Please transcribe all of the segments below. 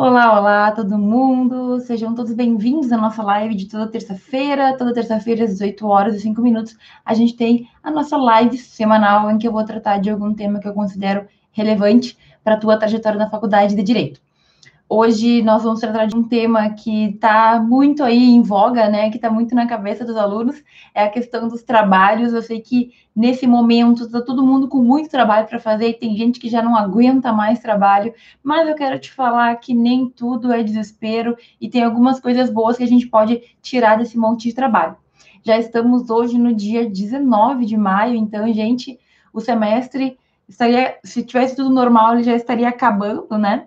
Olá, olá, todo mundo. Sejam todos bem-vindos à nossa live de toda terça-feira. Toda terça-feira, às 18 horas e 5 minutos, a gente tem a nossa live semanal em que eu vou tratar de algum tema que eu considero relevante para a tua trajetória na faculdade de Direito. Hoje nós vamos tratar de um tema que está muito aí em voga, né? Que está muito na cabeça dos alunos, é a questão dos trabalhos. Eu sei que nesse momento está todo mundo com muito trabalho para fazer e tem gente que já não aguenta mais trabalho, mas eu quero te falar que nem tudo é desespero e tem algumas coisas boas que a gente pode tirar desse monte de trabalho. Já estamos hoje no dia 19 de maio, então, gente, o semestre estaria, se tivesse tudo normal, ele já estaria acabando, né?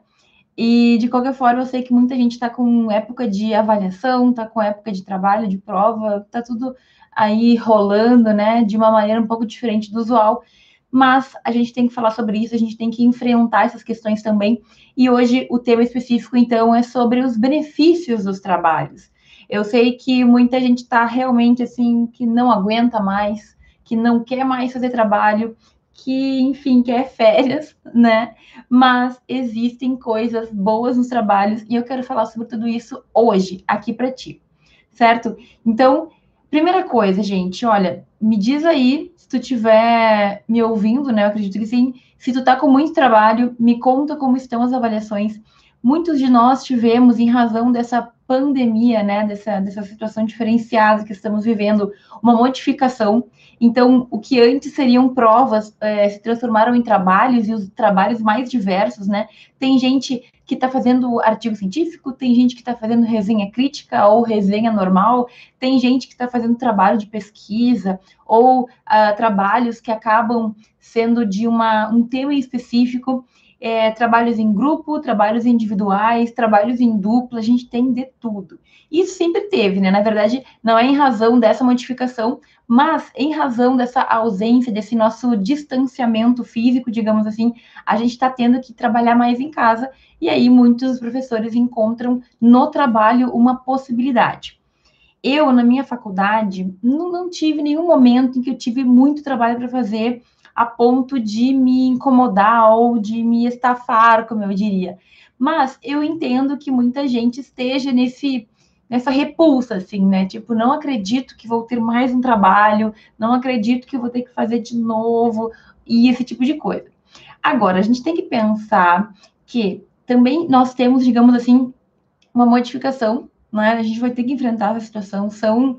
E de qualquer forma, eu sei que muita gente está com época de avaliação, está com época de trabalho, de prova, está tudo aí rolando, né, de uma maneira um pouco diferente do usual. Mas a gente tem que falar sobre isso, a gente tem que enfrentar essas questões também. E hoje o tema específico, então, é sobre os benefícios dos trabalhos. Eu sei que muita gente está realmente assim, que não aguenta mais, que não quer mais fazer trabalho, que, enfim, quer férias, né? Mas existem coisas boas nos trabalhos e eu quero falar sobre tudo isso hoje, aqui para ti, certo? Então, primeira coisa, gente, olha, me diz aí, se tu estiver me ouvindo, né? Eu acredito que sim. Se tu tá com muito trabalho, me conta como estão as avaliações. Muitos de nós tivemos, em razão dessa pandemia, né, dessa, dessa situação diferenciada que estamos vivendo, uma modificação. Então, o que antes seriam provas é, se transformaram em trabalhos e os trabalhos mais diversos, né? Tem gente que está fazendo artigo científico, tem gente que está fazendo resenha crítica ou resenha normal, tem gente que está fazendo trabalho de pesquisa ou uh, trabalhos que acabam sendo de uma, um tema específico é, trabalhos em grupo, trabalhos individuais, trabalhos em dupla, a gente tem de tudo. Isso sempre teve, né? Na verdade, não é em razão dessa modificação, mas em razão dessa ausência, desse nosso distanciamento físico, digamos assim, a gente está tendo que trabalhar mais em casa, e aí muitos professores encontram no trabalho uma possibilidade. Eu, na minha faculdade, não, não tive nenhum momento em que eu tive muito trabalho para fazer a ponto de me incomodar ou de me estafar, como eu diria. Mas eu entendo que muita gente esteja nesse nessa repulsa, assim, né? Tipo, não acredito que vou ter mais um trabalho, não acredito que vou ter que fazer de novo, e esse tipo de coisa. Agora, a gente tem que pensar que também nós temos, digamos assim, uma modificação, né? A gente vai ter que enfrentar essa situação, são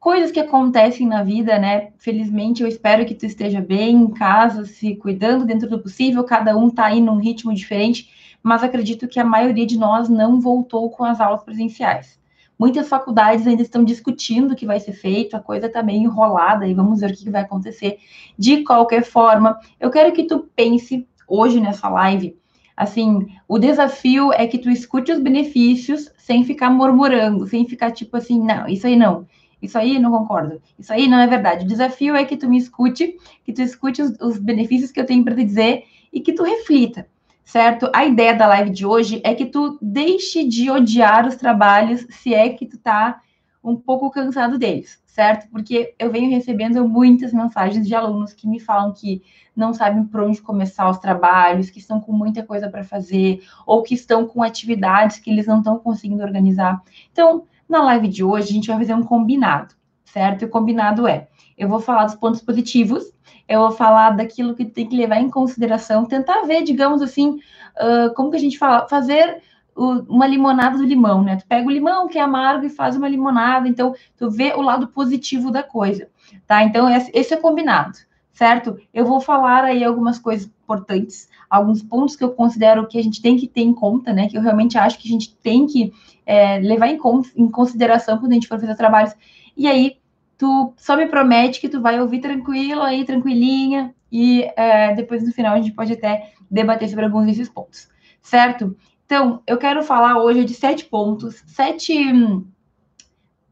coisas que acontecem na vida, né? Felizmente, eu espero que tu esteja bem em casa, se cuidando dentro do possível. Cada um tá aí num ritmo diferente, mas acredito que a maioria de nós não voltou com as aulas presenciais. Muitas faculdades ainda estão discutindo o que vai ser feito, a coisa está meio enrolada e vamos ver o que vai acontecer. De qualquer forma, eu quero que tu pense hoje nessa live. Assim, o desafio é que tu escute os benefícios sem ficar murmurando, sem ficar tipo assim, não, isso aí não isso aí não concordo. Isso aí não é verdade. O desafio é que tu me escute, que tu escute os, os benefícios que eu tenho para te dizer e que tu reflita, certo? A ideia da live de hoje é que tu deixe de odiar os trabalhos se é que tu tá um pouco cansado deles, certo? Porque eu venho recebendo muitas mensagens de alunos que me falam que não sabem por onde começar os trabalhos, que estão com muita coisa para fazer, ou que estão com atividades que eles não estão conseguindo organizar. Então, na live de hoje, a gente vai fazer um combinado, certo? E o combinado é: eu vou falar dos pontos positivos, eu vou falar daquilo que tem que levar em consideração, tentar ver, digamos assim, uh, como que a gente fala, fazer uma limonada do limão, né? Tu pega o limão que é amargo e faz uma limonada, então tu vê o lado positivo da coisa, tá? Então esse é combinado, certo? Eu vou falar aí algumas coisas importantes, alguns pontos que eu considero que a gente tem que ter em conta, né? Que eu realmente acho que a gente tem que é, levar em, em, consideração quando a gente for fazer trabalhos. E aí, tu só me promete que tu vai ouvir tranquilo aí, tranquilinha, e é, depois no final a gente pode até debater sobre alguns desses pontos, certo? Então, eu quero falar hoje de sete pontos, sete,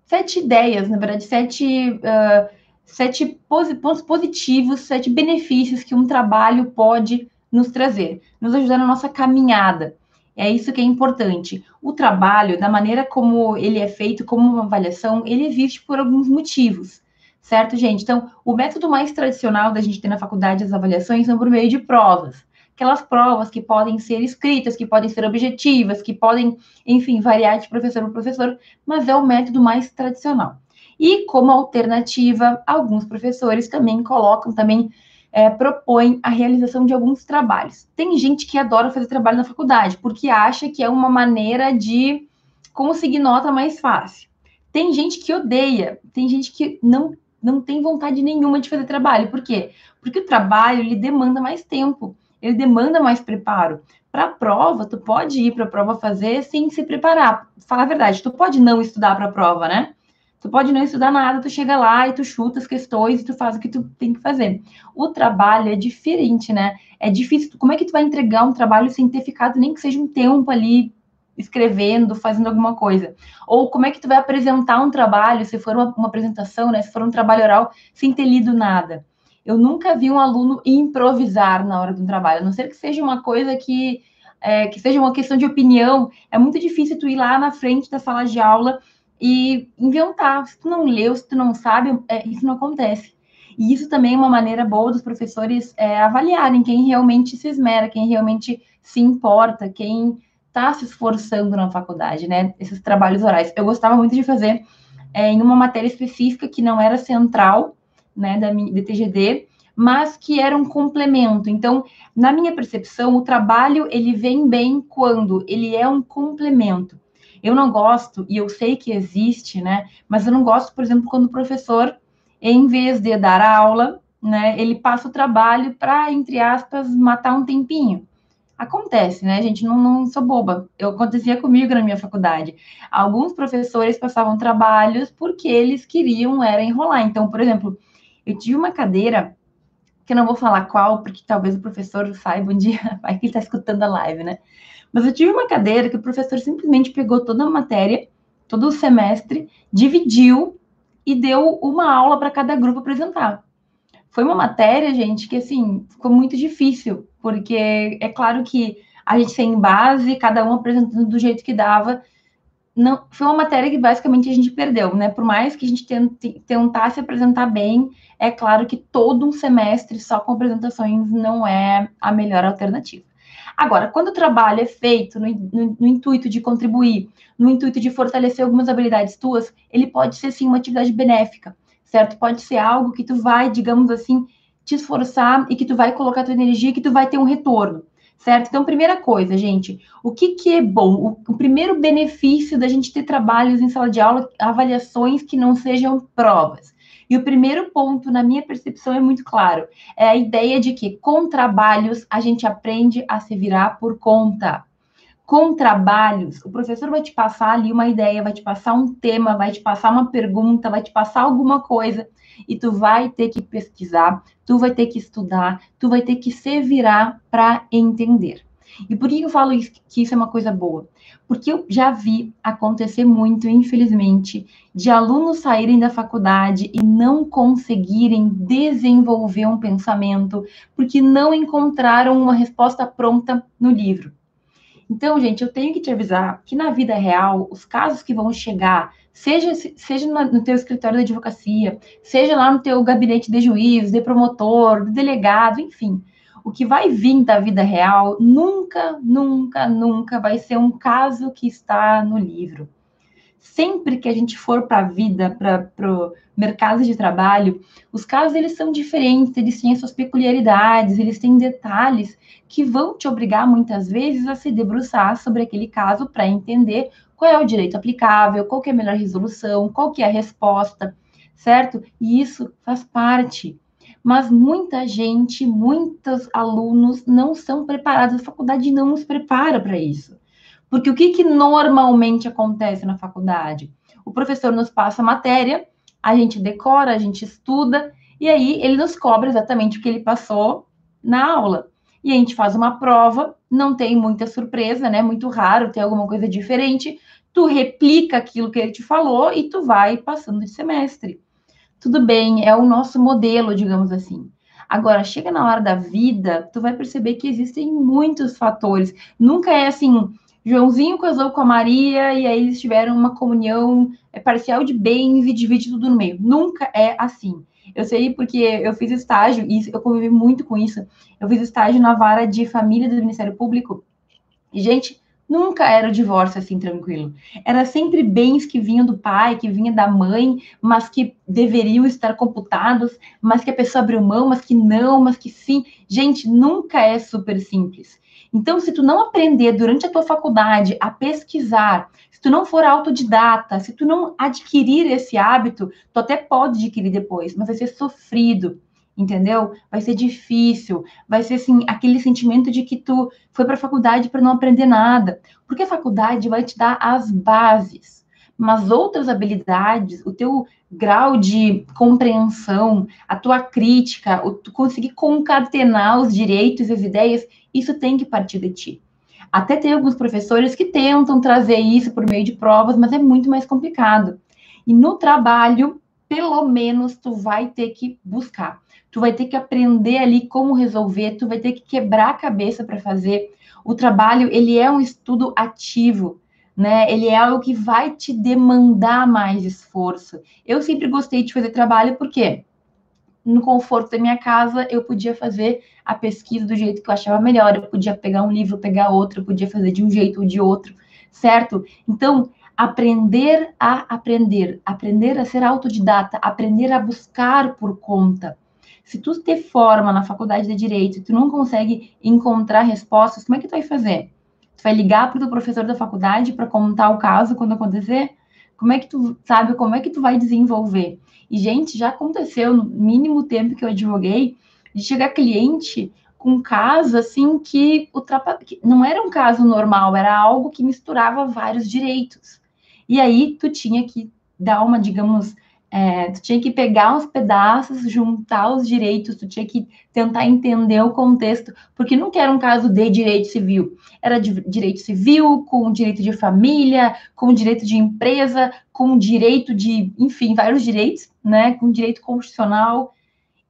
sete ideias, na verdade, sete, uh, sete pontos positivos, sete benefícios que um trabalho pode nos trazer, nos ajudar na nossa caminhada. É isso que é importante. O trabalho, da maneira como ele é feito, como uma avaliação, ele existe por alguns motivos, certo, gente? Então, o método mais tradicional da gente ter na faculdade as avaliações são por meio de provas, aquelas provas que podem ser escritas, que podem ser objetivas, que podem, enfim, variar de professor para professor, mas é o método mais tradicional. E como alternativa, alguns professores também colocam, também é, propõem a realização de alguns trabalhos. Tem gente que adora fazer trabalho na faculdade, porque acha que é uma maneira de conseguir nota mais fácil. Tem gente que odeia, tem gente que não, não tem vontade nenhuma de fazer trabalho. Por quê? Porque o trabalho ele demanda mais tempo, ele demanda mais preparo. Para a prova, tu pode ir para a prova fazer sem se preparar. Falar a verdade, tu pode não estudar para a prova, né? Tu pode não estudar nada, tu chega lá e tu chuta as questões e tu faz o que tu tem que fazer. O trabalho é diferente, né? É difícil. Como é que tu vai entregar um trabalho sem ter ficado nem que seja um tempo ali escrevendo, fazendo alguma coisa? Ou como é que tu vai apresentar um trabalho, se for uma, uma apresentação, né? Se for um trabalho oral, sem ter lido nada? Eu nunca vi um aluno improvisar na hora de um trabalho, a não ser que seja uma coisa que, é, que seja uma questão de opinião. É muito difícil tu ir lá na frente da sala de aula e inventar. Se tu não leu, se tu não sabe, é, isso não acontece. E isso também é uma maneira boa dos professores é, avaliarem quem realmente se esmera, quem realmente se importa, quem está se esforçando na faculdade, né? Esses trabalhos orais. Eu gostava muito de fazer é, em uma matéria específica que não era central, né, da TGD, mas que era um complemento. Então, na minha percepção, o trabalho ele vem bem quando ele é um complemento. Eu não gosto, e eu sei que existe, né? Mas eu não gosto, por exemplo, quando o professor, em vez de dar aula, né, ele passa o trabalho para, entre aspas, matar um tempinho. Acontece, né, gente? Não, não sou boba. Eu acontecia comigo na minha faculdade. Alguns professores passavam trabalhos porque eles queriam era enrolar. Então, por exemplo, eu tive uma cadeira que eu não vou falar qual, porque talvez o professor saiba um dia, vai que ele está escutando a live, né? Mas eu tive uma cadeira que o professor simplesmente pegou toda a matéria, todo o semestre, dividiu e deu uma aula para cada grupo apresentar. Foi uma matéria, gente, que assim, ficou muito difícil, porque é claro que a gente tem base, cada um apresentando do jeito que dava. Não, foi uma matéria que basicamente a gente perdeu, né? Por mais que a gente tente, tentasse apresentar bem, é claro que todo um semestre só com apresentações não é a melhor alternativa. Agora, quando o trabalho é feito no, no, no, intuito de contribuir, no intuito de fortalecer algumas habilidades tuas, ele pode ser sim uma atividade benéfica, certo? Pode ser algo que tu vai, digamos assim, te esforçar e que tu vai colocar tua energia, que tu vai ter um retorno, certo? Então, primeira coisa, gente, o que que é bom? O, o primeiro benefício da gente ter trabalhos em sala de aula, avaliações que não sejam provas. E o primeiro ponto, na minha percepção, é muito claro: é a ideia de que com trabalhos a gente aprende a se virar por conta. Com trabalhos, o professor vai te passar ali uma ideia, vai te passar um tema, vai te passar uma pergunta, vai te passar alguma coisa, e tu vai ter que pesquisar, tu vai ter que estudar, tu vai ter que se virar para entender. E por que eu falo isso, que isso é uma coisa boa? Porque eu já vi acontecer muito, infelizmente, de alunos saírem da faculdade e não conseguirem desenvolver um pensamento porque não encontraram uma resposta pronta no livro. Então, gente, eu tenho que te avisar que na vida real, os casos que vão chegar, seja, seja no teu escritório de advocacia, seja lá no teu gabinete de juiz, de promotor, de delegado, enfim, o que vai vir da vida real nunca, nunca, nunca vai ser um caso que está no livro. Sempre que a gente for para a vida, para o mercado de trabalho, os casos eles são diferentes, eles têm as suas peculiaridades, eles têm detalhes que vão te obrigar muitas vezes a se debruçar sobre aquele caso para entender qual é o direito aplicável, qual é a melhor resolução, qual que é a resposta, certo? E isso faz parte mas muita gente, muitos alunos não são preparados, a faculdade não nos prepara para isso. Porque o que, que normalmente acontece na faculdade? O professor nos passa a matéria, a gente decora, a gente estuda, e aí ele nos cobra exatamente o que ele passou na aula. E a gente faz uma prova, não tem muita surpresa, né? Muito raro ter alguma coisa diferente. Tu replica aquilo que ele te falou e tu vai passando de semestre tudo bem, é o nosso modelo, digamos assim. Agora, chega na hora da vida, tu vai perceber que existem muitos fatores. Nunca é assim, Joãozinho casou com a Maria e aí eles tiveram uma comunhão é, parcial de bens e divide tudo no meio. Nunca é assim. Eu sei porque eu fiz estágio, e eu convivi muito com isso. Eu fiz estágio na vara de família do Ministério Público. E, gente, nunca era o divórcio assim tranquilo. Era sempre bens que vinham do pai, que vinham da mãe, mas que deveriam estar computados, mas que a pessoa abriu mão, mas que não, mas que sim. Gente, nunca é super simples. Então, se tu não aprender durante a tua faculdade a pesquisar, se tu não for autodidata, se tu não adquirir esse hábito, tu até pode adquirir depois, mas vai ser sofrido, entendeu? Vai ser difícil, vai ser assim aquele sentimento de que tu foi para a faculdade para não aprender nada, porque a faculdade vai te dar as bases, mas outras habilidades, o teu grau de compreensão, a tua crítica, o tu conseguir concatenar os direitos e as ideias, isso tem que partir de ti. Até tem alguns professores que tentam trazer isso por meio de provas, mas é muito mais complicado. E no trabalho, pelo menos, tu vai ter que buscar. Tu vai ter que aprender ali como resolver, tu vai ter que quebrar a cabeça para fazer. O trabalho, ele é um estudo ativo, né? Ele é algo que vai te demandar mais esforço. Eu sempre gostei de fazer trabalho porque no conforto da minha casa, eu podia fazer a pesquisa do jeito que eu achava melhor. Eu podia pegar um livro, pegar outro, eu podia fazer de um jeito ou de outro, certo? Então, aprender a aprender, aprender a ser autodidata, aprender a buscar por conta. Se tu te forma na faculdade de direito e tu não consegue encontrar respostas, como é que tu vai fazer? Tu vai ligar para o professor da faculdade para contar o caso quando acontecer? Como é que tu sabe como é que tu vai desenvolver? E, gente, já aconteceu no mínimo tempo que eu advoguei, de chegar cliente com caso assim que, o trapa... não era um caso normal, era algo que misturava vários direitos. E aí tu tinha que dar uma, digamos, é, tu tinha que pegar uns pedaços, juntar os direitos, tu tinha que tentar entender o contexto, porque não era um caso de direito civil, era de direito civil, com direito de família, com direito de empresa, com direito de, enfim, vários direitos, né, com direito constitucional,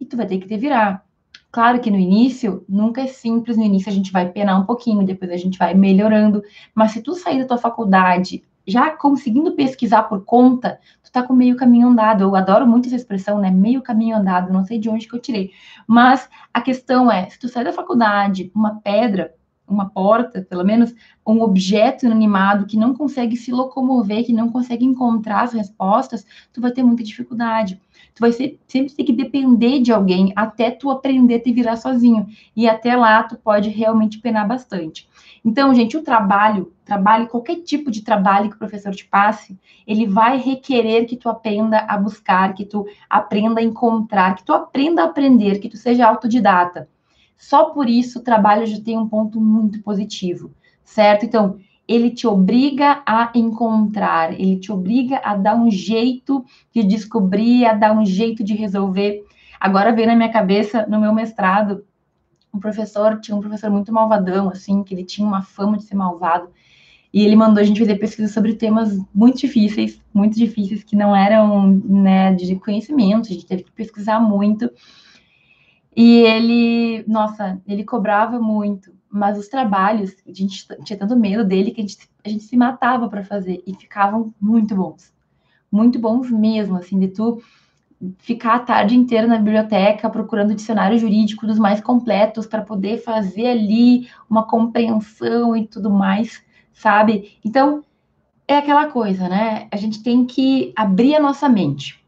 e tu vai ter que te virar. Claro que no início, nunca é simples, no início a gente vai penar um pouquinho, depois a gente vai melhorando, mas se tu sair da tua faculdade já conseguindo pesquisar por conta, tu tá com meio caminho andado. Eu adoro muito essa expressão, né? Meio caminho andado, não sei de onde que eu tirei. Mas a questão é, se tu sai da faculdade, uma pedra, uma porta, pelo menos um objeto inanimado que não consegue se locomover, que não consegue encontrar as respostas, tu vai ter muita dificuldade. Tu vai ser, sempre ter que depender de alguém até tu aprender a te virar sozinho. E até lá tu pode realmente penar bastante. Então, gente, o trabalho, trabalho, qualquer tipo de trabalho que o professor te passe, ele vai requerer que tu aprenda a buscar, que tu aprenda a encontrar, que tu aprenda a aprender, que tu seja autodidata. Só por isso o trabalho já tem um ponto muito positivo, certo? Então, ele te obriga a encontrar, ele te obriga a dar um jeito de descobrir, a dar um jeito de resolver. Agora vem na minha cabeça, no meu mestrado, um professor, tinha um professor muito malvadão, assim, que ele tinha uma fama de ser malvado, e ele mandou a gente fazer pesquisa sobre temas muito difíceis, muito difíceis, que não eram, né, de conhecimento, a gente teve que pesquisar muito, e ele, nossa, ele cobrava muito, mas os trabalhos, a gente tinha tanto medo dele que a gente, a gente se matava para fazer, e ficavam muito bons, muito bons mesmo, assim, de tu ficar a tarde inteira na biblioteca procurando dicionário jurídico dos mais completos para poder fazer ali uma compreensão e tudo mais, sabe? Então, é aquela coisa, né? A gente tem que abrir a nossa mente.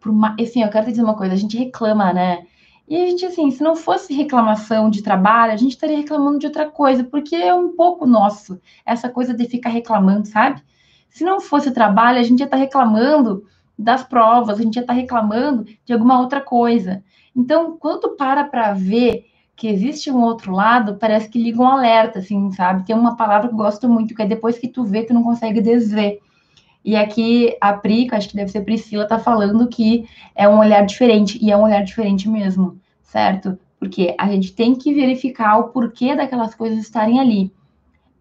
Por uma, assim, eu quero te dizer uma coisa, a gente reclama, né? E a gente, assim, se não fosse reclamação de trabalho, a gente estaria reclamando de outra coisa, porque é um pouco nosso, essa coisa de ficar reclamando, sabe? Se não fosse trabalho, a gente ia estar reclamando das provas, a gente já está reclamando de alguma outra coisa. Então, quando para para ver que existe um outro lado, parece que liga um alerta, assim, sabe? Tem uma palavra que eu gosto muito, que é depois que tu vê, tu não consegue desver. E aqui a Pri, que acho que deve ser Priscila, tá falando que é um olhar diferente, e é um olhar diferente mesmo, certo? Porque a gente tem que verificar o porquê daquelas coisas estarem ali.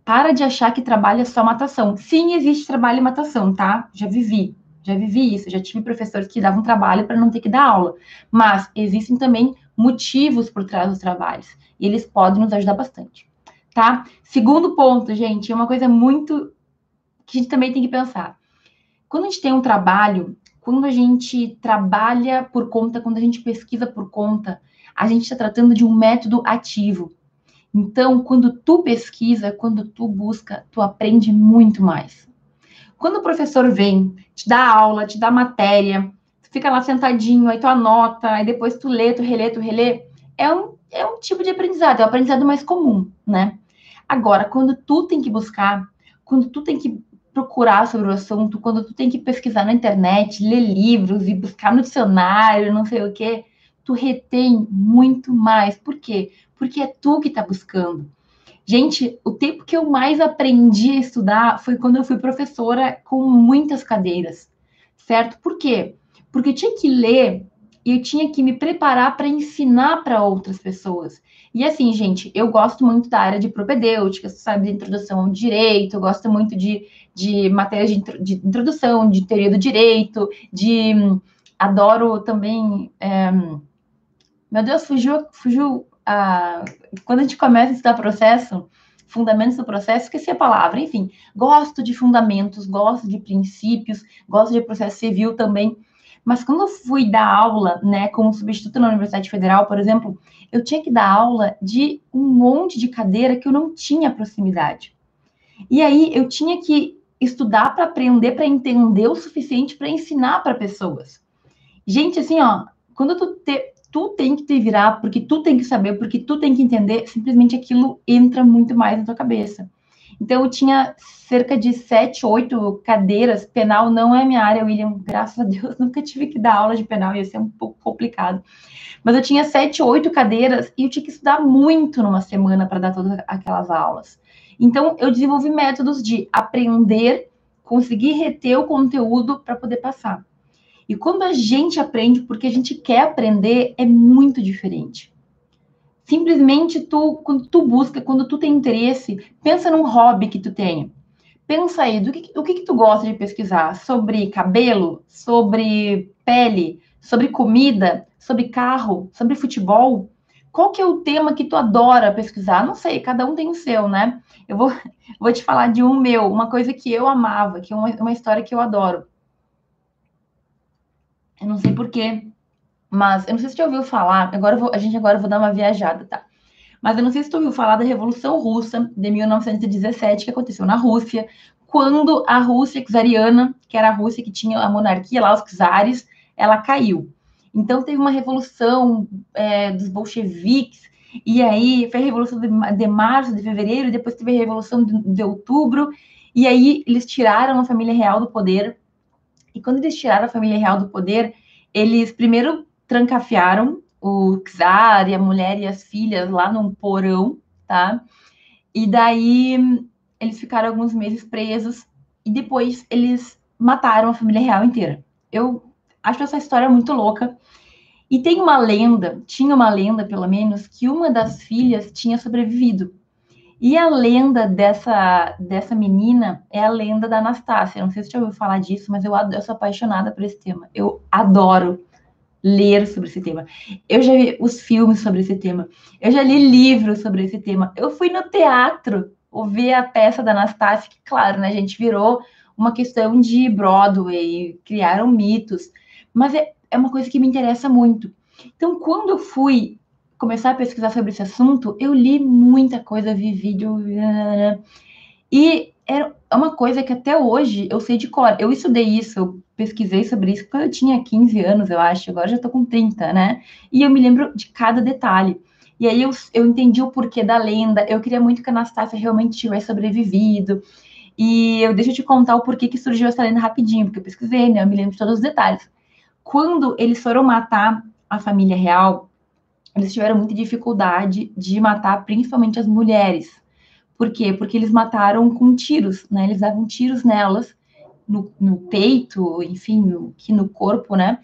Para de achar que trabalho é só matação. Sim, existe trabalho e matação, tá? Já vivi, já vivi isso, já tive professores que davam trabalho para não ter que dar aula. Mas existem também motivos por trás dos trabalhos. E eles podem nos ajudar bastante. Tá? Segundo ponto, gente, é uma coisa muito que a gente também tem que pensar. Quando a gente tem um trabalho, quando a gente trabalha por conta, quando a gente pesquisa por conta, a gente está tratando de um método ativo. Então, quando tu pesquisa, quando tu busca, tu aprende muito mais. Quando o professor vem, te dá aula, te dá matéria, fica lá sentadinho, aí tu anota, aí depois tu lê, tu relê, tu relê, é um, é um tipo de aprendizado, é o aprendizado mais comum, né? Agora, quando tu tem que buscar, quando tu tem que procurar sobre o assunto, quando tu tem que pesquisar na internet, ler livros e buscar no dicionário, não sei o quê, tu retém muito mais. Por quê? Porque é tu que está buscando. Gente, o tempo que eu mais aprendi a estudar foi quando eu fui professora com muitas cadeiras, certo? Por quê? Porque eu tinha que ler e eu tinha que me preparar para ensinar para outras pessoas. E assim, gente, eu gosto muito da área de propedêutica, sabe, de introdução ao direito, eu gosto muito de, de matérias de, de introdução, de teoria do direito, de. Adoro também. É, meu Deus, fugiu, fugiu a. Quando a gente começa a estudar processo, fundamentos do processo, esqueci a palavra, enfim, gosto de fundamentos, gosto de princípios, gosto de processo civil também. Mas quando eu fui dar aula, né, como substituto na Universidade Federal, por exemplo, eu tinha que dar aula de um monte de cadeira que eu não tinha proximidade. E aí eu tinha que estudar para aprender, para entender o suficiente para ensinar para pessoas. Gente, assim, ó, quando tu, te, tu tem que te virar, porque tu tem que saber, porque tu tem que entender, simplesmente aquilo entra muito mais na tua cabeça. Então, eu tinha cerca de sete, oito cadeiras. Penal não é minha área, William. Graças a Deus, nunca tive que dar aula de penal, ia ser um pouco complicado. Mas eu tinha sete, oito cadeiras e eu tinha que estudar muito numa semana para dar todas aquelas aulas. Então, eu desenvolvi métodos de aprender, conseguir reter o conteúdo para poder passar. E quando a gente aprende porque a gente quer aprender, é muito diferente. Simplesmente tu, quando tu busca, quando tu tem interesse, pensa num hobby que tu tenha. Pensa aí, do que, o que, que tu gosta de pesquisar? Sobre cabelo? Sobre pele? Sobre comida? Sobre carro? Sobre futebol? Qual que é o tema que tu adora pesquisar? Não sei, cada um tem o seu, né? Eu vou, vou te falar de um meu, uma coisa que eu amava, que é uma, uma história que eu adoro. Eu não sei porquê, mas eu não sei se você ouviu falar, agora vou, a gente agora vou dar uma viajada, tá? Mas eu não sei se você ouviu falar da Revolução Russa de 1917, que aconteceu na Rússia, quando a Rússia czariana, que era a Rússia que tinha a monarquia lá, os czares, ela caiu. Então teve uma revolução é, dos bolcheviques, e aí foi a revolução de, de março, de fevereiro, depois teve a revolução de, de outubro, e aí eles tiraram a família real do poder. E quando eles tiraram a família real do poder, eles primeiro trancafiaram o czar e a mulher e as filhas lá num porão, tá? E daí eles ficaram alguns meses presos e depois eles mataram a família real inteira. Eu acho essa história muito louca. E tem uma lenda, tinha uma lenda pelo menos, que uma das filhas tinha sobrevivido. E a lenda dessa, dessa menina é a lenda da Anastácia. Não sei se você já ouviu falar disso, mas eu, eu sou apaixonada por esse tema. Eu adoro ler sobre esse tema. Eu já vi os filmes sobre esse tema. Eu já li livros sobre esse tema. Eu fui no teatro ouvir a peça da Anastácia, que, claro, né, a gente virou uma questão de Broadway, criaram mitos. Mas é, é uma coisa que me interessa muito. Então, quando eu fui começar a pesquisar sobre esse assunto, eu li muita coisa, vi vídeo. E era uma coisa que até hoje eu sei de cor. Eu estudei isso, eu pesquisei sobre isso quando eu tinha 15 anos, eu acho, agora já tô com 30, né? E eu me lembro de cada detalhe. E aí eu, eu entendi o porquê da lenda, eu queria muito que a Anastácia realmente tivesse sobrevivido. E eu deixo te contar o porquê que surgiu essa lenda rapidinho, porque eu pesquisei, né? Eu me lembro de todos os detalhes. Quando eles foram matar a família real, eles tiveram muita dificuldade de matar principalmente as mulheres. Por quê? Porque eles mataram com tiros, né? Eles davam tiros nelas no, no peito, enfim, no, aqui no corpo, né?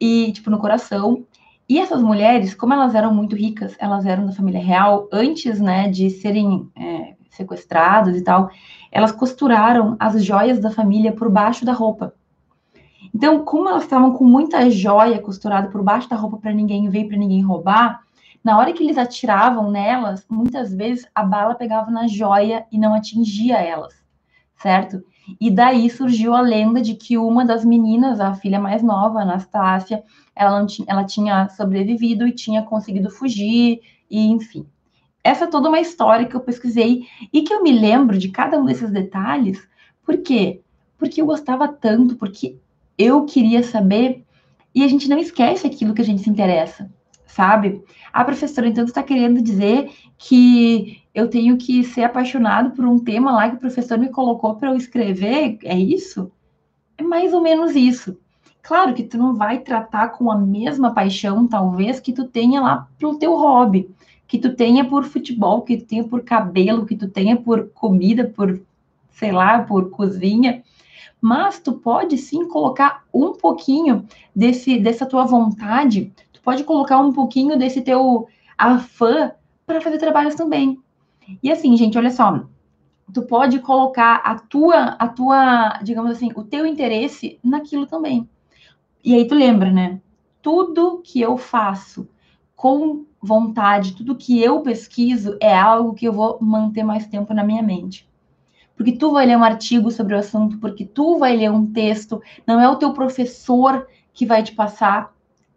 E, tipo, no coração. E essas mulheres, como elas eram muito ricas, elas eram da família real, antes, né, de serem é, sequestradas e tal, elas costuraram as joias da família por baixo da roupa. Então, como elas estavam com muita joia costurada por baixo da roupa para ninguém ver, para ninguém roubar, na hora que eles atiravam nelas, muitas vezes a bala pegava na joia e não atingia elas, certo? E daí surgiu a lenda de que uma das meninas, a filha mais nova, Anastácia, ela, tinha, ela tinha sobrevivido e tinha conseguido fugir, e enfim. Essa é toda uma história que eu pesquisei e que eu me lembro de cada um desses detalhes. Por quê? Porque eu gostava tanto, porque eu queria saber e a gente não esquece aquilo que a gente se interessa, sabe? A professora, então, está querendo dizer que eu tenho que ser apaixonado por um tema lá que o professor me colocou para eu escrever? É isso? É mais ou menos isso. Claro que tu não vai tratar com a mesma paixão, talvez, que tu tenha lá pro teu hobby que tu tenha por futebol, que tu tenha por cabelo, que tu tenha por comida, por, sei lá, por cozinha. Mas tu pode sim colocar um pouquinho desse, dessa tua vontade, pode colocar um pouquinho desse teu afã para fazer trabalhos também. E assim, gente, olha só, tu pode colocar a tua, a tua, digamos assim, o teu interesse naquilo também. E aí tu lembra, né? Tudo que eu faço com vontade, tudo que eu pesquiso é algo que eu vou manter mais tempo na minha mente. Porque tu vai ler um artigo sobre o assunto, porque tu vai ler um texto, não é o teu professor que vai te passar,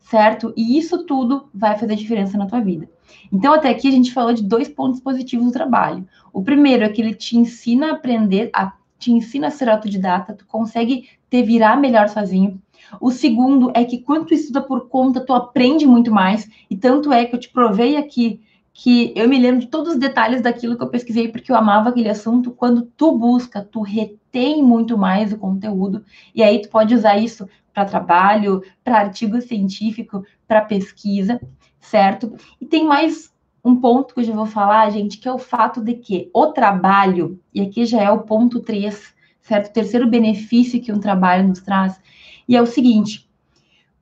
certo? E isso tudo vai fazer diferença na tua vida. Então, até aqui a gente falou de dois pontos positivos do trabalho. O primeiro é que ele te ensina a aprender, a, te ensina a ser autodidata, tu consegue te virar melhor sozinho. O segundo é que quando tu estuda por conta, tu aprende muito mais. E tanto é que eu te provei aqui que eu me lembro de todos os detalhes daquilo que eu pesquisei, porque eu amava aquele assunto. Quando tu busca, tu retém muito mais o conteúdo. E aí tu pode usar isso para trabalho, para artigo científico, para pesquisa, certo? E tem mais um ponto que eu já vou falar, gente, que é o fato de que o trabalho, e aqui já é o ponto 3, certo? O terceiro benefício que um trabalho nos traz, e é o seguinte: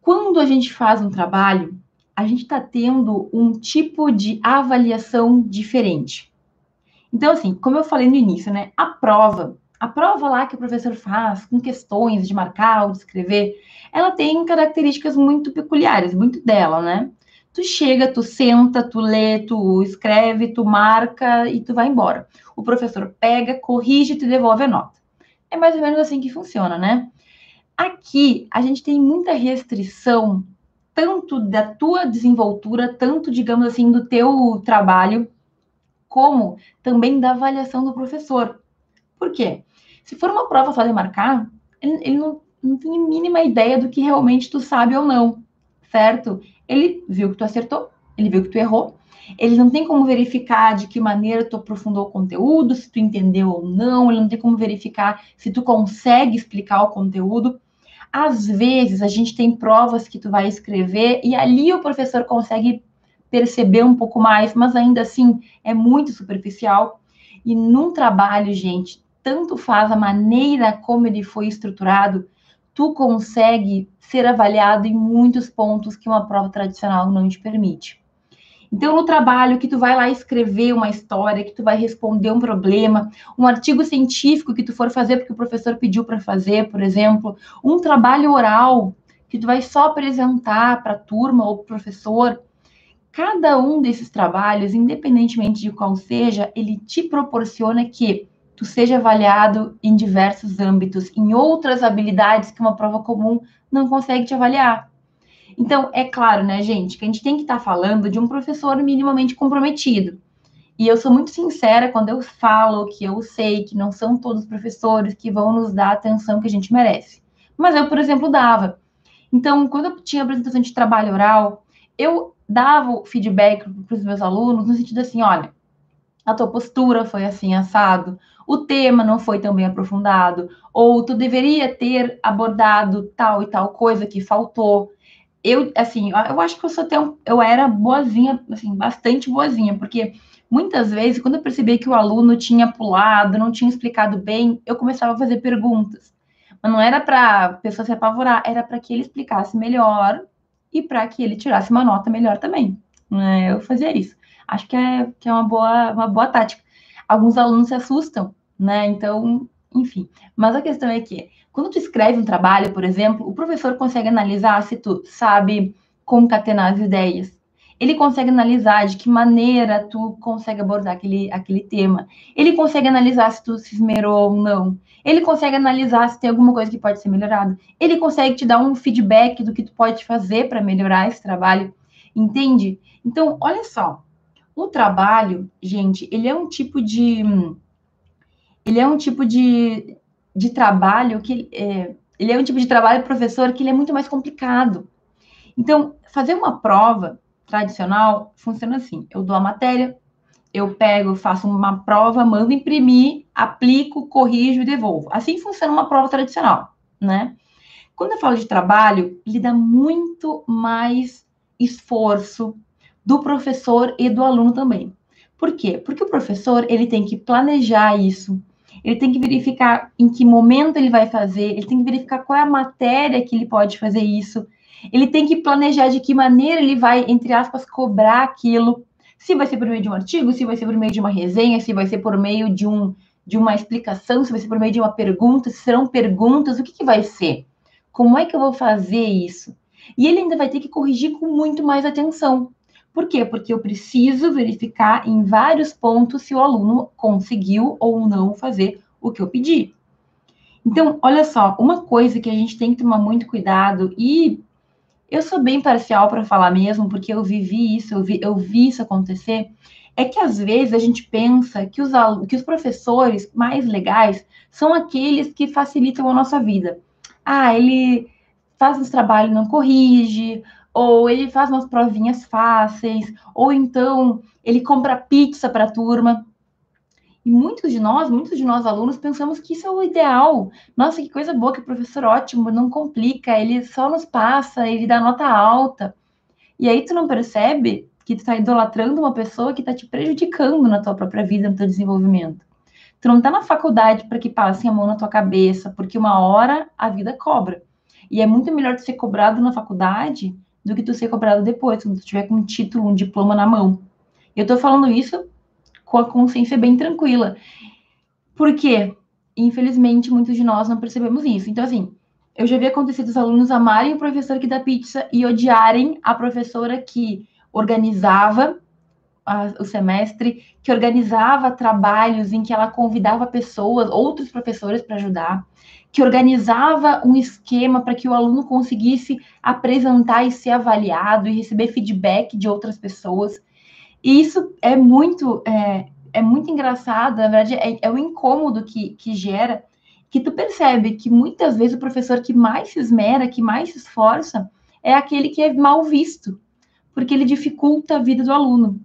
quando a gente faz um trabalho, a gente está tendo um tipo de avaliação diferente. Então, assim, como eu falei no início, né? A prova, a prova lá que o professor faz, com questões de marcar ou de escrever, ela tem características muito peculiares, muito dela, né? Tu chega, tu senta, tu lê, tu escreve, tu marca e tu vai embora. O professor pega, corrige e te devolve a nota. É mais ou menos assim que funciona, né? Aqui a gente tem muita restrição, tanto da tua desenvoltura, tanto, digamos assim, do teu trabalho, como também da avaliação do professor. Por quê? Se for uma prova só de marcar, ele, ele não, não tem a mínima ideia do que realmente tu sabe ou não, certo? Ele viu que tu acertou, ele viu que tu errou, ele não tem como verificar de que maneira tu aprofundou o conteúdo, se tu entendeu ou não, ele não tem como verificar se tu consegue explicar o conteúdo. Às vezes a gente tem provas que tu vai escrever e ali o professor consegue perceber um pouco mais, mas ainda assim é muito superficial. E num trabalho, gente, tanto faz a maneira como ele foi estruturado, tu consegue ser avaliado em muitos pontos que uma prova tradicional não te permite. Então, no trabalho que tu vai lá escrever uma história, que tu vai responder um problema, um artigo científico que tu for fazer porque o professor pediu para fazer, por exemplo, um trabalho oral que tu vai só apresentar para a turma ou professor, cada um desses trabalhos, independentemente de qual seja, ele te proporciona que tu seja avaliado em diversos âmbitos, em outras habilidades que uma prova comum não consegue te avaliar. Então, é claro, né, gente, que a gente tem que estar tá falando de um professor minimamente comprometido. E eu sou muito sincera quando eu falo que eu sei que não são todos os professores que vão nos dar a atenção que a gente merece. Mas eu, por exemplo, dava. Então, quando eu tinha apresentação de trabalho oral, eu dava feedback para os meus alunos no sentido assim, olha, a tua postura foi assim assado, o tema não foi tão bem aprofundado, ou tu deveria ter abordado tal e tal coisa que faltou eu, assim, eu acho que eu sou até um, eu era boazinha, assim, bastante boazinha, porque muitas vezes, quando eu percebi que o aluno tinha pulado, não tinha explicado bem, eu começava a fazer perguntas. Mas não era para a pessoa se apavorar, era para que ele explicasse melhor e para que ele tirasse uma nota melhor também. Né? Eu fazia isso. Acho que é, que é uma, boa, uma boa tática. Alguns alunos se assustam, né? Então, enfim. Mas a questão é que quando tu escreve um trabalho, por exemplo, o professor consegue analisar se tu sabe concatenar as ideias. ele consegue analisar de que maneira tu consegue abordar aquele, aquele tema, ele consegue analisar se tu se esmerou ou não, ele consegue analisar se tem alguma coisa que pode ser melhorado, ele consegue te dar um feedback do que tu pode fazer para melhorar esse trabalho, entende? Então, olha só, o trabalho, gente, ele é um tipo de ele é um tipo de, de trabalho que é, ele é um tipo de trabalho professor que ele é muito mais complicado. Então, fazer uma prova tradicional funciona assim: eu dou a matéria, eu pego, faço uma prova, mando imprimir, aplico, corrijo e devolvo. Assim funciona uma prova tradicional, né? Quando eu falo de trabalho, ele dá muito mais esforço do professor e do aluno também. Por quê? Porque o professor ele tem que planejar isso, ele tem que verificar em que momento ele vai fazer, ele tem que verificar qual é a matéria que ele pode fazer isso, ele tem que planejar de que maneira ele vai, entre aspas, cobrar aquilo. Se vai ser por meio de um artigo, se vai ser por meio de uma resenha, se vai ser por meio de, um, de uma explicação, se vai ser por meio de uma pergunta, se serão perguntas, o que, que vai ser? Como é que eu vou fazer isso? E ele ainda vai ter que corrigir com muito mais atenção. Por quê? Porque eu preciso verificar em vários pontos se o aluno conseguiu ou não fazer o que eu pedi. Então, olha só, uma coisa que a gente tem que tomar muito cuidado e eu sou bem parcial para falar mesmo, porque eu vivi isso, eu vi, eu vi isso acontecer. É que às vezes a gente pensa que os, que os professores mais legais são aqueles que facilitam a nossa vida. Ah, ele faz uns trabalhos, não corrige, ou ele faz umas provinhas fáceis, ou então ele compra pizza para a turma. E muitos de nós, muitos de nós alunos, pensamos que isso é o ideal. Nossa, que coisa boa, que professor ótimo, não complica, ele só nos passa, ele dá nota alta. E aí tu não percebe que tu está idolatrando uma pessoa que está te prejudicando na tua própria vida, no teu desenvolvimento. Tu não está na faculdade para que passem a mão na tua cabeça, porque uma hora a vida cobra. E é muito melhor tu ser cobrado na faculdade do que tu ser cobrado depois, quando tu tiver com um título, um diploma na mão. Eu estou falando isso com a consciência bem tranquila. Por quê? Infelizmente, muitos de nós não percebemos isso. Então, assim, eu já vi acontecer dos alunos amarem o professor que dá pizza e odiarem a professora que organizava a, o semestre, que organizava trabalhos em que ela convidava pessoas, outros professores para ajudar, que organizava um esquema para que o aluno conseguisse apresentar e ser avaliado e receber feedback de outras pessoas. E isso é muito, é, é muito engraçado, na verdade, é, é o incômodo que, que gera, que tu percebe que muitas vezes o professor que mais se esmera, que mais se esforça, é aquele que é mal visto, porque ele dificulta a vida do aluno.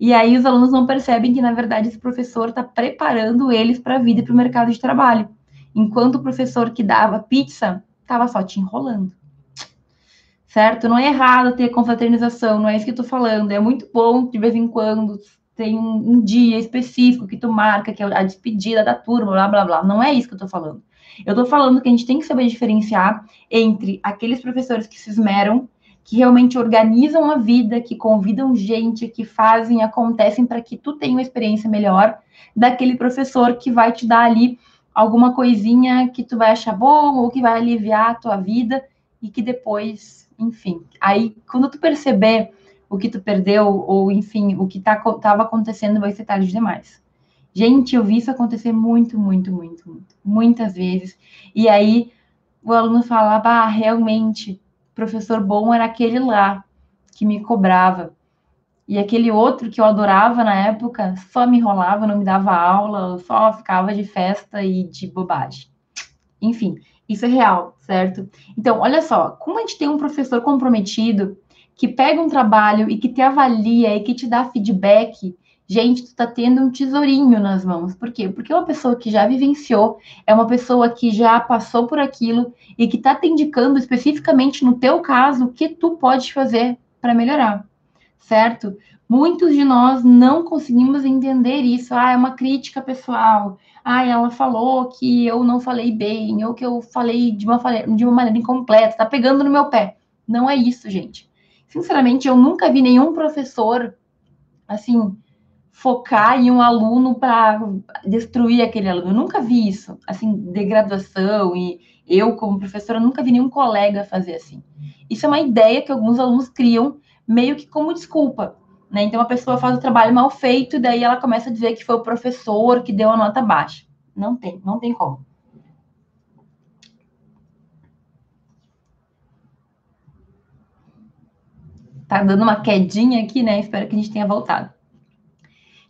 E aí os alunos não percebem que, na verdade, esse professor está preparando eles para a vida e para o mercado de trabalho. Enquanto o professor que dava pizza estava só te enrolando certo? Não é errado ter confraternização, não é isso que eu tô falando. É muito bom de vez em quando tem um, um, dia específico que tu marca, que é a despedida da turma, blá blá blá. Não é isso que eu tô falando. Eu tô falando que a gente tem que saber diferenciar entre aqueles professores que se esmeram, que realmente organizam a vida, que convidam gente, que fazem, acontecem para que tu tenha uma experiência melhor, daquele professor que vai te dar ali alguma coisinha que tu vai achar bom ou que vai aliviar a tua vida e que depois enfim. Aí, quando tu perceber o que tu perdeu, ou enfim, o que tá, tava acontecendo, vai ser tarde demais. Gente, eu vi isso acontecer muito, muito, muito, muito, muitas vezes. E aí o aluno falava, ah, realmente, professor bom era aquele lá que me cobrava. E aquele outro que eu adorava na época só me enrolava, não me dava aula, só ficava de festa e de bobagem. Enfim, isso é real, certo? Então, olha só, como a gente tem um professor comprometido que pega um trabalho e que te avalia e que te dá feedback, gente, tu tá tendo um tesourinho nas mãos. Por quê? Porque é uma pessoa que já vivenciou, é uma pessoa que já passou por aquilo e que tá te indicando especificamente no teu caso o que tu pode fazer para melhorar, certo? Muitos de nós não conseguimos entender isso. Ah, é uma crítica pessoal ah, ela falou que eu não falei bem, ou que eu falei de uma, de uma maneira incompleta, tá pegando no meu pé. Não é isso, gente. Sinceramente, eu nunca vi nenhum professor, assim, focar em um aluno para destruir aquele aluno. Eu nunca vi isso, assim, degradação e eu como professora nunca vi nenhum colega fazer assim. Isso é uma ideia que alguns alunos criam meio que como desculpa. Né? Então a pessoa faz o trabalho mal feito e daí ela começa a dizer que foi o professor que deu a nota baixa. Não tem, não tem como. Tá dando uma quedinha aqui, né? Espero que a gente tenha voltado.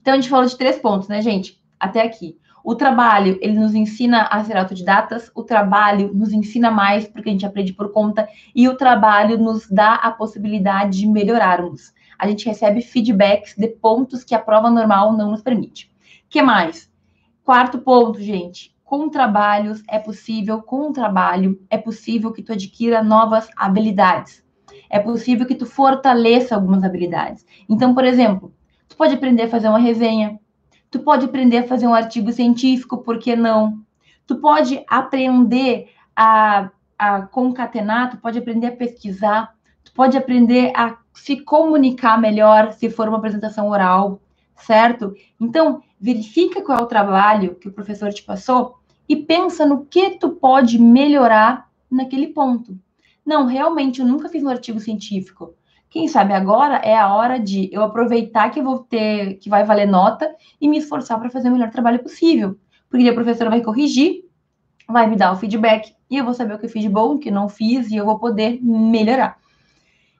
Então a gente falou de três pontos, né, gente? Até aqui. O trabalho, ele nos ensina a ser autodidatas, o trabalho nos ensina mais porque a gente aprende por conta, e o trabalho nos dá a possibilidade de melhorarmos. A gente recebe feedbacks de pontos que a prova normal não nos permite. que mais? Quarto ponto, gente. Com trabalhos é possível, com o trabalho é possível que tu adquira novas habilidades. É possível que tu fortaleça algumas habilidades. Então, por exemplo, tu pode aprender a fazer uma resenha, Tu pode aprender a fazer um artigo científico, por que não? Tu pode aprender a, a concatenar, tu pode aprender a pesquisar, tu pode aprender a se comunicar melhor se for uma apresentação oral, certo? Então, verifica qual é o trabalho que o professor te passou e pensa no que tu pode melhorar naquele ponto. Não, realmente, eu nunca fiz um artigo científico. Quem sabe agora é a hora de eu aproveitar que eu vou ter, que vai valer nota e me esforçar para fazer o melhor trabalho possível. Porque a professora vai corrigir, vai me dar o feedback e eu vou saber o que eu fiz de bom, o que não fiz e eu vou poder melhorar.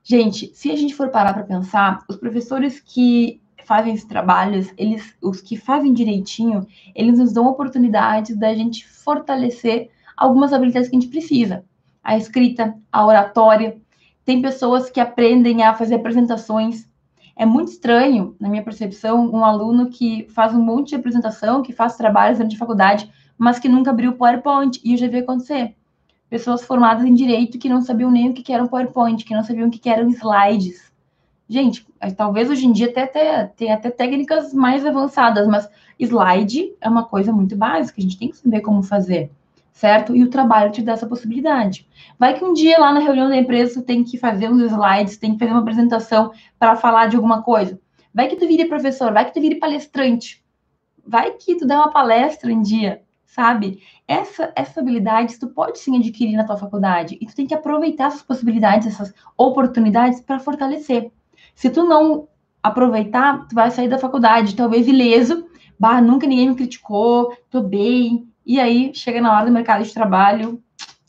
Gente, se a gente for parar para pensar, os professores que fazem esses trabalhos, eles, os que fazem direitinho, eles nos dão oportunidades da gente fortalecer algumas habilidades que a gente precisa. A escrita, a oratória, tem pessoas que aprendem a fazer apresentações. É muito estranho, na minha percepção, um aluno que faz um monte de apresentação, que faz trabalhos durante a faculdade, mas que nunca abriu o PowerPoint. E eu já vi acontecer. Pessoas formadas em direito que não sabiam nem o que era um PowerPoint, que não sabiam o que eram slides. Gente, talvez hoje em dia até tenha até técnicas mais avançadas, mas slide é uma coisa muito básica, a gente tem que saber como fazer certo? E o trabalho te dá essa possibilidade. Vai que um dia lá na reunião da empresa tu tem que fazer uns slides, tem que fazer uma apresentação para falar de alguma coisa. Vai que tu vire professor, vai que tu vire palestrante. Vai que tu dá uma palestra um dia, sabe? Essa, essa habilidade tu pode sim adquirir na tua faculdade e tu tem que aproveitar essas possibilidades, essas oportunidades para fortalecer. Se tu não aproveitar, tu vai sair da faculdade, talvez ileso, bah, nunca ninguém me criticou, tô bem, e aí, chega na hora do mercado de trabalho,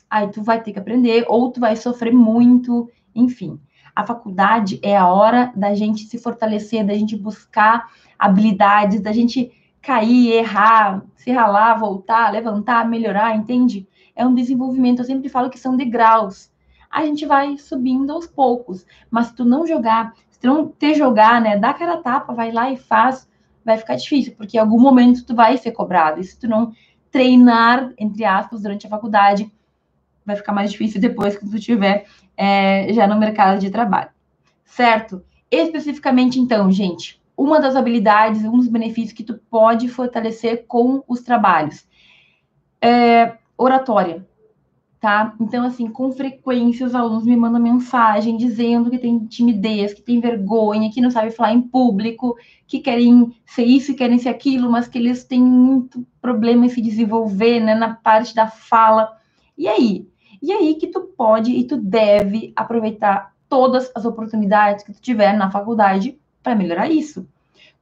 aí tu vai ter que aprender, ou tu vai sofrer muito, enfim. A faculdade é a hora da gente se fortalecer, da gente buscar habilidades, da gente cair, errar, se ralar, voltar, levantar, melhorar, entende? É um desenvolvimento, eu sempre falo que são degraus. A gente vai subindo aos poucos, mas se tu não jogar, se tu não ter jogar, né, dá cara tapa, vai lá e faz, vai ficar difícil, porque em algum momento tu vai ser cobrado. E se tu não treinar, entre aspas, durante a faculdade, vai ficar mais difícil depois que tu estiver é, já no mercado de trabalho. Certo? Especificamente, então, gente, uma das habilidades, um dos benefícios que tu pode fortalecer com os trabalhos é oratória tá? Então, assim, com frequência os alunos me mandam mensagem dizendo que tem timidez, que tem vergonha, que não sabe falar em público, que querem ser isso e querem ser aquilo, mas que eles têm muito problema em se desenvolver, né, na parte da fala. E aí? E aí que tu pode e tu deve aproveitar todas as oportunidades que tu tiver na faculdade para melhorar isso.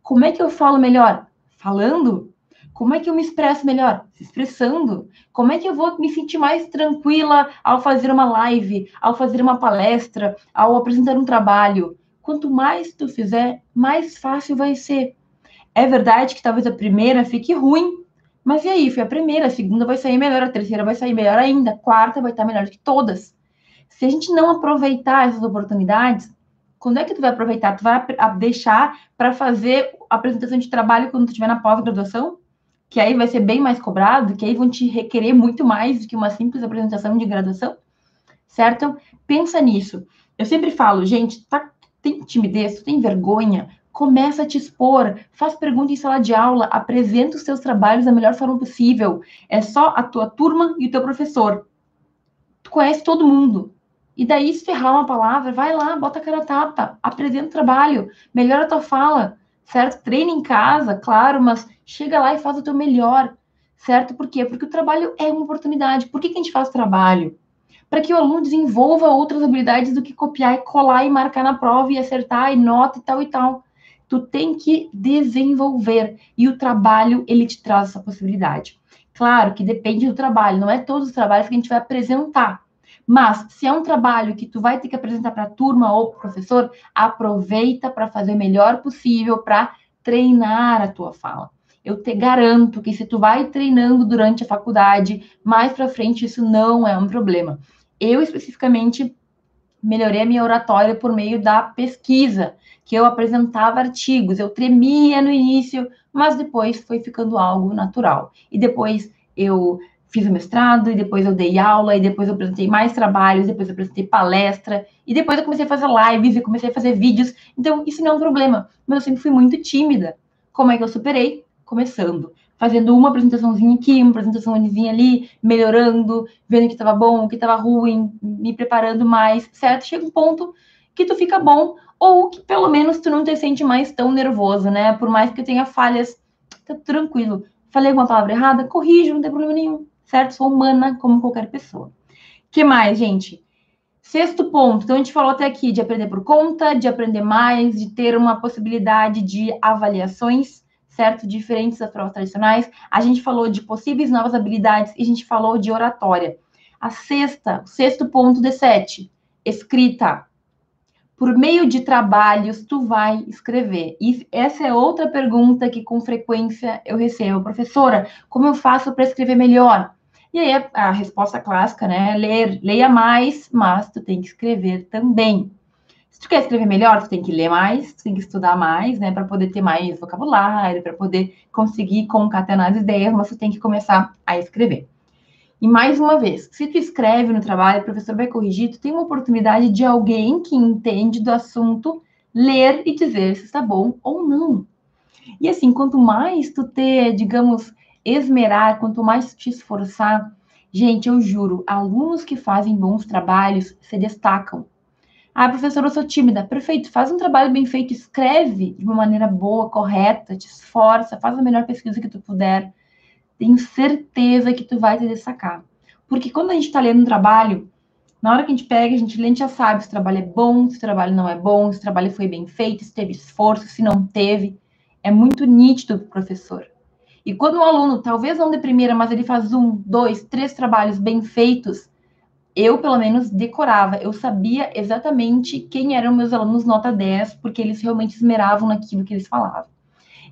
Como é que eu falo melhor? Falando? Como é que eu me expresso melhor? Se expressando. Como é que eu vou me sentir mais tranquila ao fazer uma live, ao fazer uma palestra, ao apresentar um trabalho? Quanto mais tu fizer, mais fácil vai ser. É verdade que talvez a primeira fique ruim, mas e aí? Foi a primeira, a segunda vai sair melhor, a terceira vai sair melhor ainda, a quarta vai estar melhor que todas. Se a gente não aproveitar essas oportunidades, quando é que tu vai aproveitar? Tu vai deixar para fazer a apresentação de trabalho quando tu estiver na pós-graduação? Que aí vai ser bem mais cobrado, que aí vão te requerer muito mais do que uma simples apresentação de graduação, certo? Pensa nisso. Eu sempre falo, gente, tá, tem timidez, tem vergonha, começa a te expor, faz pergunta em sala de aula, apresenta os seus trabalhos da melhor forma possível. É só a tua turma e o teu professor. Tu conhece todo mundo. E daí, se ferrar uma palavra, vai lá, bota a cara tapa, apresenta o trabalho, melhora a tua fala, certo? Treina em casa, claro, mas chega lá e faz o teu melhor, certo? Por quê? Porque o trabalho é uma oportunidade. Por que, que a gente faz trabalho? para que o aluno desenvolva outras habilidades do que copiar e colar e marcar na prova e acertar e nota e tal e tal. Tu tem que desenvolver e o trabalho ele te traz essa possibilidade. Claro que depende do trabalho, não é todos os trabalhos que a gente vai apresentar. Mas se é um trabalho que tu vai ter que apresentar para a turma ou para o professor, aproveita para fazer o melhor possível para treinar a tua fala. Eu te garanto que se tu vai treinando durante a faculdade, mais para frente isso não é um problema. Eu especificamente melhorei a minha oratória por meio da pesquisa, que eu apresentava artigos, eu tremia no início, mas depois foi ficando algo natural. E depois eu fiz o mestrado, e depois eu dei aula, e depois eu apresentei mais trabalhos, depois eu apresentei palestra, e depois eu comecei a fazer lives, e comecei a fazer vídeos. Então, isso não é um problema, mas eu sempre fui muito tímida. Como é que eu superei? Começando. Fazendo uma apresentaçãozinha aqui, uma apresentaçãozinha ali, melhorando, vendo o que estava bom, o que estava ruim, me preparando mais, certo? Chega um ponto que tu fica bom, ou que pelo menos tu não te sente mais tão nervoso, né? Por mais que eu tenha falhas, tá tranquilo. Falei alguma palavra errada? Corrijo, não tem problema nenhum, certo? Sou humana como qualquer pessoa. que mais, gente? Sexto ponto, então a gente falou até aqui de aprender por conta, de aprender mais, de ter uma possibilidade de avaliações, certo? Diferentes das provas tradicionais. A gente falou de possíveis novas habilidades e a gente falou de oratória. A sexta, o sexto ponto de sete, escrita por meio de trabalhos tu vai escrever? E essa é outra pergunta que com frequência eu recebo, professora, como eu faço para escrever melhor? E aí a, resposta clássica, né? Ler, leia mais, mas tu tem que escrever também. Se tu quer escrever melhor, tu tem que ler mais, tu tem que estudar mais, né, para poder ter mais vocabulário, para poder conseguir concatenar as ideias, mas tu tem que começar a escrever. E mais uma vez, se tu escreve no trabalho, o professor vai corrigir, tu tem uma oportunidade de alguém que entende do assunto ler e dizer se está bom ou não. E assim, quanto mais tu ter, digamos, esmerar, quanto mais te esforçar, gente, eu juro, alunos que fazem bons trabalhos se destacam. Ah, professora, eu sou tímida. Perfeito, faz um trabalho bem feito, escreve de uma maneira boa, correta, te esforça, faz a melhor pesquisa que tu puder tenho certeza que tu vai te destacar. Porque quando a gente está lendo um trabalho, na hora que a gente pega, a gente lê, a gente já sabe se o trabalho é bom, se o trabalho não é bom, se o trabalho foi bem feito, se teve esforço, se não teve. É muito nítido para o professor. E quando o aluno, talvez não de primeira, mas ele faz um, dois, três trabalhos bem feitos, eu, pelo menos, decorava. Eu sabia exatamente quem eram meus alunos nota 10, porque eles realmente esmeravam naquilo que eles falavam.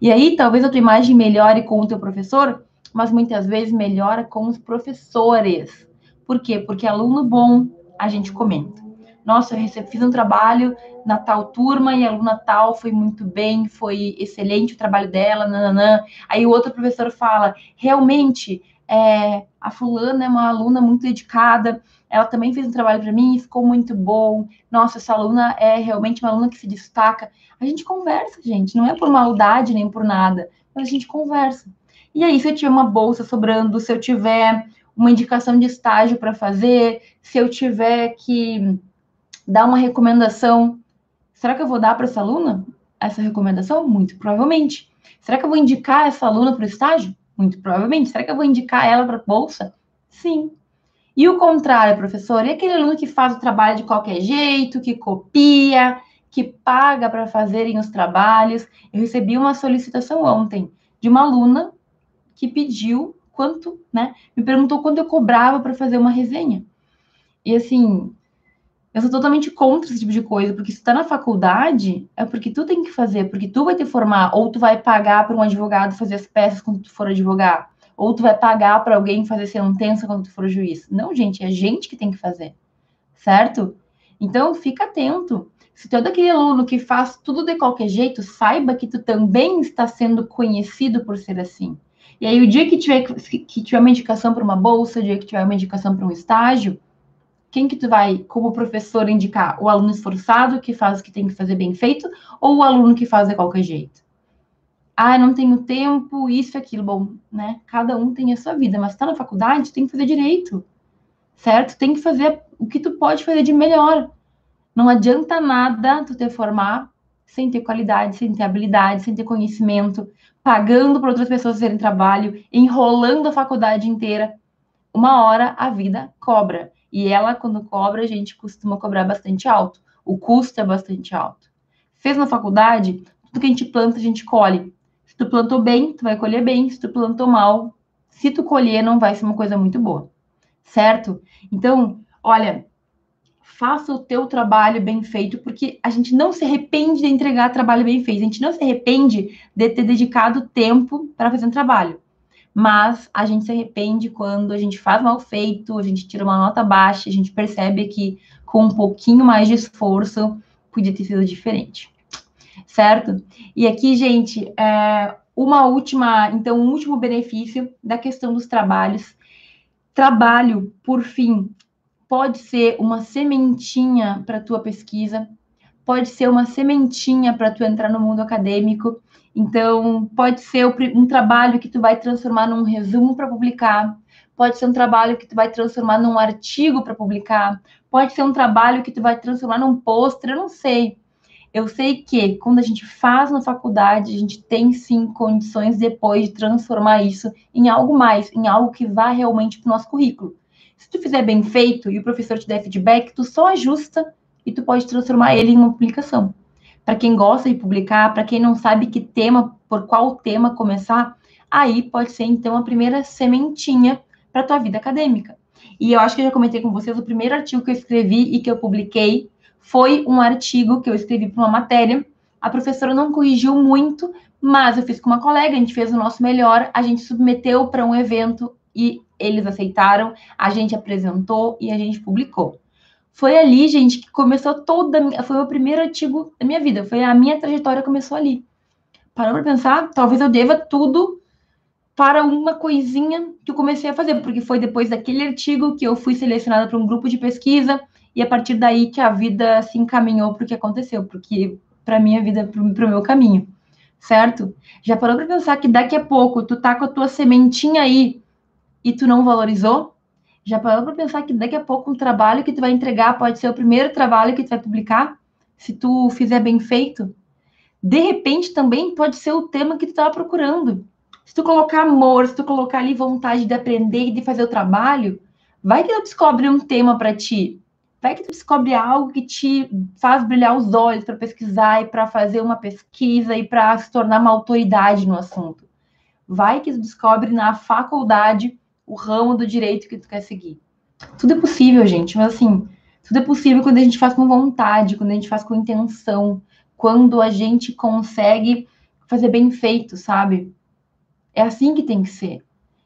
E aí, talvez a tua imagem melhore com o teu professor, mas muitas vezes melhora com os professores. Por quê? Porque aluno bom, a gente comenta. Nossa, eu recebi, fiz um trabalho na tal turma e a aluna tal foi muito bem, foi excelente o trabalho dela, nananã. Aí o outro professor fala, realmente, é, a fulana é uma aluna muito dedicada, ela também fez um trabalho para mim e ficou muito bom. Nossa, essa aluna é realmente uma aluna que se destaca. A gente conversa, gente, não é por maldade nem por nada, mas a gente conversa. E aí, se eu tiver uma bolsa sobrando, se eu tiver uma indicação de estágio para fazer, se eu tiver que dar uma recomendação, será que eu vou dar para essa aluna essa recomendação? Muito provavelmente. Será que eu vou indicar essa aluna para o estágio? Muito provavelmente. Será que eu vou indicar ela para a bolsa? Sim. E o contrário, professor, e aquele aluno que faz o trabalho de qualquer jeito, que copia, que paga para fazerem os trabalhos? Eu recebi uma solicitação ontem de uma aluna que pediu quanto, né? Me perguntou quanto eu cobrava para fazer uma resenha. E assim, eu sou totalmente contra esse tipo de coisa, porque se tá na faculdade, é porque tu tem que fazer, porque tu vai te formar, ou tu vai pagar para um advogado fazer as peças quando tu for advogar, ou tu vai pagar para alguém fazer sentença quando tu for juiz. Não, gente, é a gente que tem que fazer, certo? Então, fica atento. Se tu é daquele aluno que faz tudo de qualquer jeito, saiba que tu também está sendo conhecido por ser assim. E aí, o dia que tiver, que tiver uma indicação para uma bolsa, o dia que tiver uma indicação para um estágio, quem que tu vai, como professor, indicar? O aluno esforçado, que faz o que tem que fazer bem feito, ou o aluno que faz de qualquer jeito? Ah, não tenho tempo, isso aquilo. Bom, né? Cada um tem a sua vida, mas está na faculdade, tem que fazer direito, certo? Tem que fazer o que tu pode fazer de melhor. Não adianta nada tu te formar sem ter qualidade, sem ter habilidade, sem ter conhecimento, pagando para outras pessoas fazerem trabalho, enrolando a faculdade inteira. Uma hora a vida cobra. E ela, quando cobra, a gente costuma cobrar bastante alto. O custo é bastante alto. Fez na faculdade, tudo que a gente planta, a gente colhe. Se tu plantou bem, tu vai colher bem. Se tu plantou mal, se tu colher, não vai ser uma coisa muito boa. Certo? Então, olha, faça o teu trabalho bem feito, porque a gente não se arrepende de entregar trabalho bem feito, a gente não se arrepende de ter dedicado tempo para fazer um trabalho. Mas a gente se arrepende quando a gente faz mal feito, a gente tira uma nota baixa, a gente percebe que com um pouquinho mais de esforço podia ter sido diferente. Certo? E aqui, gente, é uma última, então, um último benefício da questão dos trabalhos. Trabalho, por fim, pode ser uma sementinha para tua pesquisa, pode ser uma sementinha para tu entrar no mundo acadêmico. Então, pode ser um trabalho que tu vai transformar num resumo para publicar, pode ser um trabalho que tu vai transformar num artigo para publicar, pode ser um trabalho que tu vai transformar num pôster, eu não sei. Eu sei que quando a gente faz na faculdade, a gente tem sim condições depois de transformar isso em algo mais, em algo que vá realmente para o nosso currículo. Se tu fizer bem feito e o professor te der feedback, tu só ajusta e tu pode transformar ele em uma publicação. Para quem gosta de publicar, para quem não sabe que tema, por qual tema começar, aí pode ser então a primeira sementinha para tua vida acadêmica. E eu acho que eu já comentei com vocês o primeiro artigo que eu escrevi e que eu publiquei foi um artigo que eu escrevi para uma matéria. A professora não corrigiu muito, mas eu fiz com uma colega, a gente fez o nosso melhor, a gente submeteu para um evento e eles aceitaram, a gente apresentou e a gente publicou. Foi ali, gente, que começou toda. Foi o primeiro artigo da minha vida. Foi a minha trajetória começou ali. Parou para pensar? Talvez eu deva tudo para uma coisinha que eu comecei a fazer, porque foi depois daquele artigo que eu fui selecionada para um grupo de pesquisa e a partir daí que a vida se encaminhou para o que aconteceu, porque para minha vida, para o meu caminho, certo? Já parou para pensar que daqui a pouco tu tá com a tua sementinha aí e tu não valorizou? Já parou para pensar que daqui a pouco um trabalho que tu vai entregar pode ser o primeiro trabalho que tu vai publicar? Se tu fizer bem feito? De repente também pode ser o tema que tu estava procurando. Se tu colocar amor, se tu colocar ali vontade de aprender e de fazer o trabalho, vai que tu descobre um tema para ti. Vai que tu descobre algo que te faz brilhar os olhos para pesquisar e para fazer uma pesquisa e para se tornar uma autoridade no assunto. Vai que tu descobre na faculdade o ramo do direito que tu quer seguir. Tudo é possível, gente, mas assim, tudo é possível quando a gente faz com vontade, quando a gente faz com intenção, quando a gente consegue fazer bem feito, sabe? É assim que tem que ser.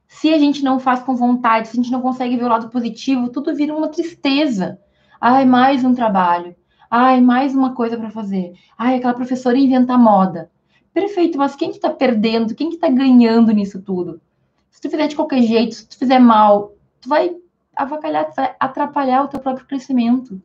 Se a gente não faz com vontade, se a gente não consegue ver o lado positivo, tudo vira uma tristeza. Ai, mais um trabalho. Ai, mais uma coisa para fazer. Ai, aquela professora inventa moda. Perfeito, mas quem que tá perdendo? Quem que tá ganhando nisso tudo? Se tu fizer de qualquer jeito, se tu fizer mal, tu vai avacalhar, tu vai atrapalhar o teu próprio crescimento.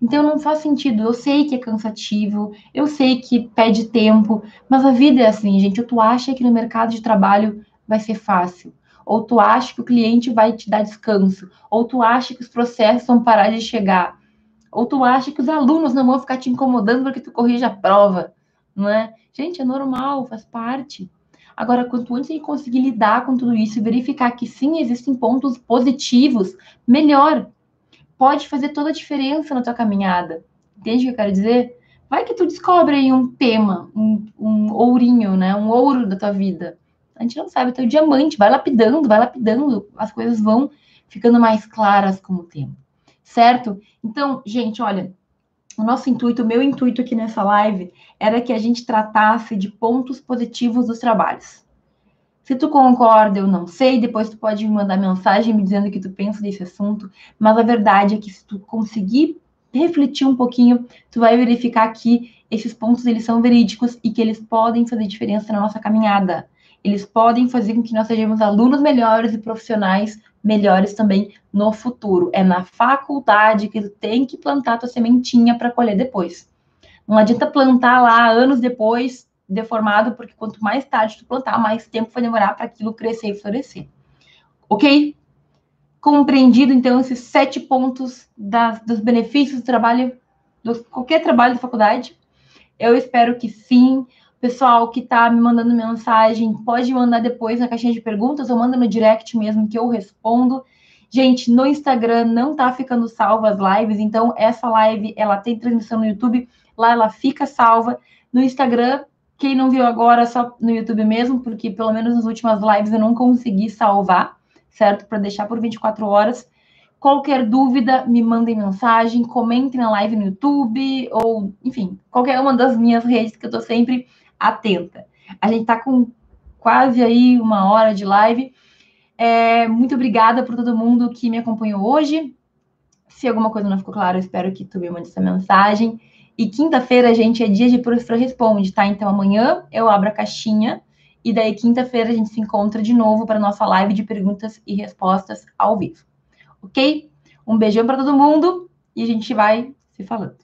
Então não faz sentido. Eu sei que é cansativo, eu sei que pede tempo, mas a vida é assim, gente. Ou tu acha que no mercado de trabalho vai ser fácil, ou tu acha que o cliente vai te dar descanso, ou tu acha que os processos vão parar de chegar, ou tu acha que os alunos não vão ficar te incomodando porque tu corrige a prova, não é? Gente, é normal, faz parte. Agora, quanto antes a gente conseguir lidar com tudo isso e verificar que sim, existem pontos positivos, melhor. Pode fazer toda a diferença na tua caminhada. Entende o que eu quero dizer? Vai que tu descobre aí um tema, um, um ourinho, né? Um ouro da tua vida. A gente não sabe, o teu diamante, vai lapidando, vai lapidando, as coisas vão ficando mais claras com o tempo. Certo? Então, gente, olha, o nosso intuito, o meu intuito aqui nessa live era que a gente tratasse de pontos positivos dos trabalhos. Se tu concorda, eu não sei, depois tu pode me mandar mensagem me dizendo o que tu pensa desse assunto, mas a verdade é que se tu conseguir refletir um pouquinho, tu vai verificar que esses pontos eles são verídicos e que eles podem fazer diferença na nossa caminhada. Eles podem fazer com que nós sejamos alunos melhores e profissionais melhores também no futuro. É na faculdade que tu tem que plantar tua sementinha para colher depois. Não adianta plantar lá anos depois, deformado, porque quanto mais tarde tu plantar, mais tempo vai demorar para aquilo crescer e florescer. Ok? Compreendido, então, esses sete pontos das, dos benefícios do trabalho, do qualquer trabalho da faculdade? Eu espero que sim. Pessoal que está me mandando mensagem, pode mandar depois na caixinha de perguntas ou manda no direct mesmo que eu respondo. Gente, no Instagram não tá ficando salva as lives, então essa live, ela tem transmissão no YouTube, lá ela fica salva. No Instagram, quem não viu agora, só no YouTube mesmo, porque pelo menos nas últimas lives eu não consegui salvar, certo? Para deixar por 24 horas. Qualquer dúvida, me mandem mensagem, comentem na live no YouTube, ou, enfim, qualquer uma das minhas redes que eu tô sempre atenta. A gente tá com quase aí uma hora de live. É, muito obrigada por todo mundo que me acompanhou hoje. Se alguma coisa não ficou clara, eu espero que tu me mande essa mensagem. E quinta-feira, gente, é dia de Professor Responde, tá? Então amanhã eu abro a caixinha e daí quinta-feira a gente se encontra de novo para nossa live de perguntas e respostas ao vivo. Ok? Um beijão para todo mundo e a gente vai se falando.